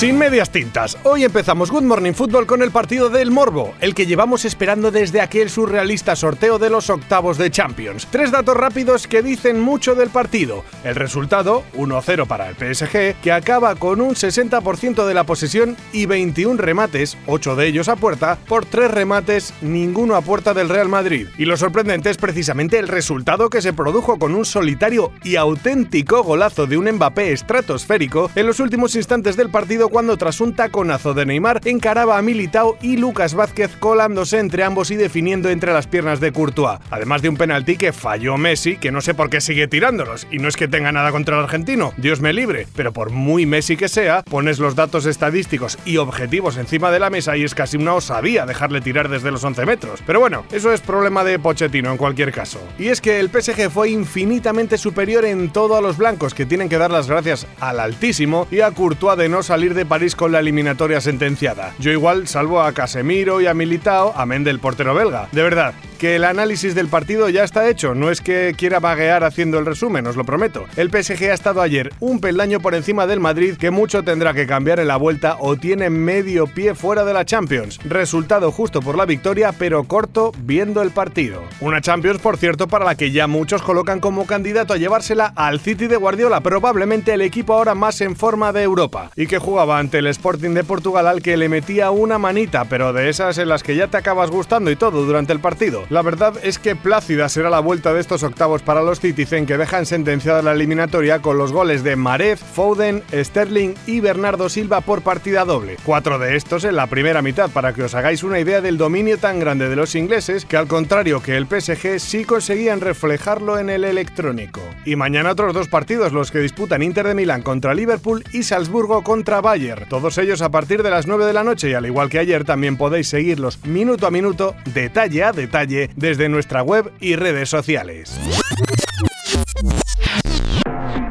Sin medias tintas, hoy empezamos Good Morning Football con el partido del Morbo, el que llevamos esperando desde aquel surrealista sorteo de los octavos de Champions. Tres datos rápidos que dicen mucho del partido. El resultado, 1-0 para el PSG, que acaba con un 60% de la posesión y 21 remates, 8 de ellos a puerta, por 3 remates, ninguno a puerta del Real Madrid. Y lo sorprendente es precisamente el resultado que se produjo con un solitario y auténtico golazo de un Mbappé estratosférico en los últimos instantes del partido cuando tras un taconazo de Neymar encaraba a Militao y Lucas Vázquez colándose entre ambos y definiendo entre las piernas de Courtois. Además de un penalti que falló Messi, que no sé por qué sigue tirándolos, y no es que tenga nada contra el argentino, Dios me libre, pero por muy Messi que sea, pones los datos estadísticos y objetivos encima de la mesa y es casi una osadía dejarle tirar desde los 11 metros. Pero bueno, eso es problema de Pochettino en cualquier caso. Y es que el PSG fue infinitamente superior en todo a los blancos, que tienen que dar las gracias al Altísimo y a Courtois de no salir de París con la eliminatoria sentenciada. Yo igual salvo a Casemiro y a Militao, amén del portero belga. De verdad, que el análisis del partido ya está hecho, no es que quiera vaguear haciendo el resumen, os lo prometo. El PSG ha estado ayer un peldaño por encima del Madrid que mucho tendrá que cambiar en la vuelta o tiene medio pie fuera de la Champions. Resultado justo por la victoria, pero corto viendo el partido. Una Champions, por cierto, para la que ya muchos colocan como candidato a llevársela al City de Guardiola, probablemente el equipo ahora más en forma de Europa, y que jugaba ante el Sporting de Portugal al que le metía una manita, pero de esas en las que ya te acabas gustando y todo durante el partido. La verdad es que plácida será la vuelta de estos octavos para los Citizen que dejan sentenciada la eliminatoria con los goles de Marez, Foden, Sterling y Bernardo Silva por partida doble. Cuatro de estos en la primera mitad para que os hagáis una idea del dominio tan grande de los ingleses que al contrario que el PSG sí conseguían reflejarlo en el electrónico. Y mañana otros dos partidos los que disputan Inter de Milán contra Liverpool y Salzburgo contra Bayern. Todos ellos a partir de las 9 de la noche y al igual que ayer también podéis seguirlos minuto a minuto, detalle a detalle desde nuestra web y redes sociales.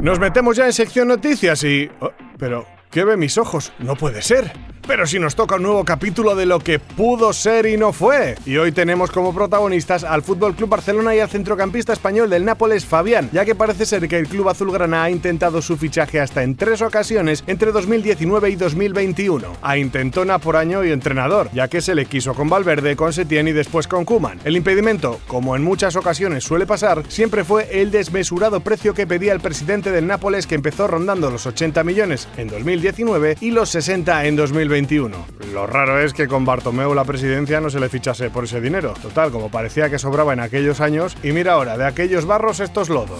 Nos metemos ya en sección noticias y... Oh, pero, ¿qué ve mis ojos? No puede ser. Pero si nos toca un nuevo capítulo de lo que pudo ser y no fue. Y hoy tenemos como protagonistas al Fútbol Club Barcelona y al centrocampista español del Nápoles, Fabián, ya que parece ser que el club azulgrana ha intentado su fichaje hasta en tres ocasiones entre 2019 y 2021. A intentona por año y entrenador, ya que se le quiso con Valverde, con Setién y después con Kuman. El impedimento, como en muchas ocasiones suele pasar, siempre fue el desmesurado precio que pedía el presidente del Nápoles que empezó rondando los 80 millones en 2019 y los 60 en 2021. Lo raro es que con Bartomeu la presidencia no se le fichase por ese dinero. Total, como parecía que sobraba en aquellos años, y mira ahora, de aquellos barros estos lodos.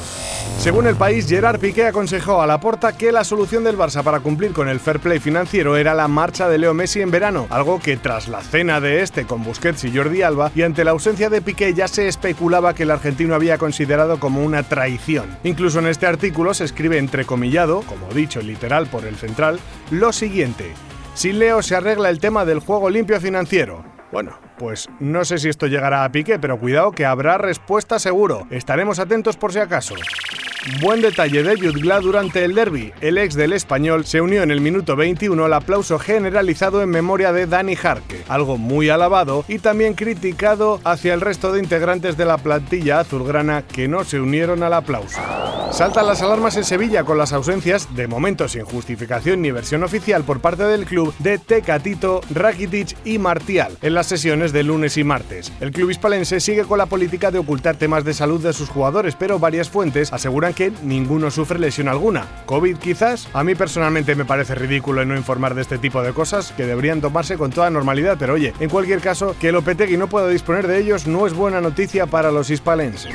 Según el país, Gerard Piqué aconsejó a Laporta que la solución del Barça para cumplir con el fair play financiero era la marcha de Leo Messi en verano, algo que tras la cena de este con Busquets y Jordi Alba y ante la ausencia de Piqué ya se especulaba que el argentino había considerado como una traición. Incluso en este artículo se escribe entrecomillado, como dicho literal por el central, lo siguiente. Si Leo se arregla el tema del juego limpio financiero. Bueno, pues no sé si esto llegará a pique, pero cuidado que habrá respuesta seguro. Estaremos atentos por si acaso. Buen detalle de Jutgla durante el derby. El ex del español se unió en el minuto 21 al aplauso generalizado en memoria de Dani Jarque, algo muy alabado y también criticado hacia el resto de integrantes de la plantilla azulgrana que no se unieron al aplauso. Saltan las alarmas en Sevilla con las ausencias, de momento sin justificación ni versión oficial por parte del club, de Tecatito, Rakitic y Martial en las sesiones de lunes y martes. El club hispalense sigue con la política de ocultar temas de salud de sus jugadores, pero varias fuentes aseguran que ninguno sufre lesión alguna. ¿COVID quizás? A mí personalmente me parece ridículo no informar de este tipo de cosas que deberían tomarse con toda normalidad, pero oye, en cualquier caso, que Lopetegui no pueda disponer de ellos no es buena noticia para los hispalenses.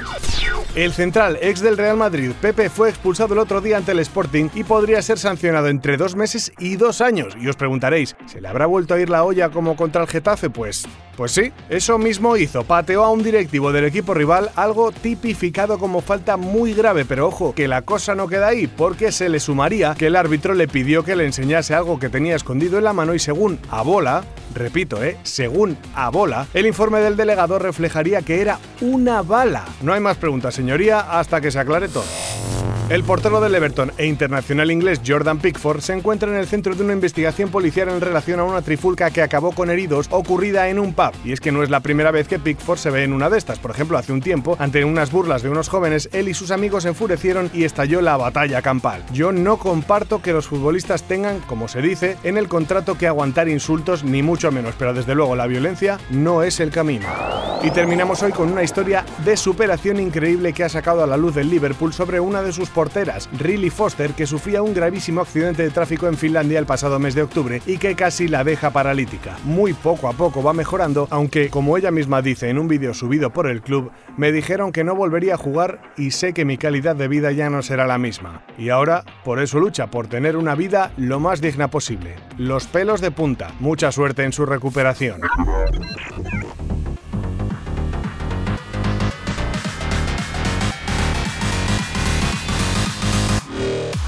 El central ex del Real Madrid, Pepe, fue expulsado el otro día ante el Sporting y podría ser sancionado entre dos meses y dos años. Y os preguntaréis, ¿se le habrá vuelto a ir la olla como contra el Getafe? Pues pues sí, eso mismo hizo, pateó a un directivo del equipo rival, algo tipificado como falta muy grave, pero ojo, que la cosa no queda ahí, porque se le sumaría que el árbitro le pidió que le enseñase algo que tenía escondido en la mano y según Abola, repito, eh, según Abola, el informe del delegado reflejaría que era una bala. No hay más preguntas, señoría, hasta que se aclare todo. El portero del Everton e internacional inglés Jordan Pickford se encuentra en el centro de una investigación policial en relación a una trifulca que acabó con heridos ocurrida en un pub. Y es que no es la primera vez que Pickford se ve en una de estas. Por ejemplo, hace un tiempo, ante unas burlas de unos jóvenes, él y sus amigos enfurecieron y estalló la batalla campal. Yo no comparto que los futbolistas tengan, como se dice, en el contrato que aguantar insultos, ni mucho menos, pero desde luego la violencia no es el camino. Y terminamos hoy con una historia de superación increíble que ha sacado a la luz del Liverpool sobre una de sus porteras, Riley Foster, que sufría un gravísimo accidente de tráfico en Finlandia el pasado mes de octubre y que casi la deja paralítica. Muy poco a poco va mejorando, aunque, como ella misma dice en un vídeo subido por el club, me dijeron que no volvería a jugar y sé que mi calidad de vida ya no será la misma. Y ahora, por eso lucha por tener una vida lo más digna posible. Los pelos de punta. Mucha suerte en su recuperación.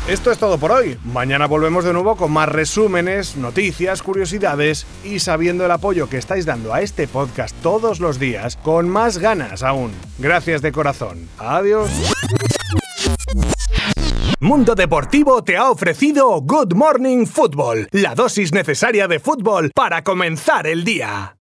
Esto es todo por hoy. Mañana volvemos de nuevo con más resúmenes, noticias, curiosidades y sabiendo el apoyo que estáis dando a este podcast todos los días, con más ganas aún. Gracias de corazón. Adiós. Mundo Deportivo te ha ofrecido Good Morning Football, la dosis necesaria de fútbol para comenzar el día.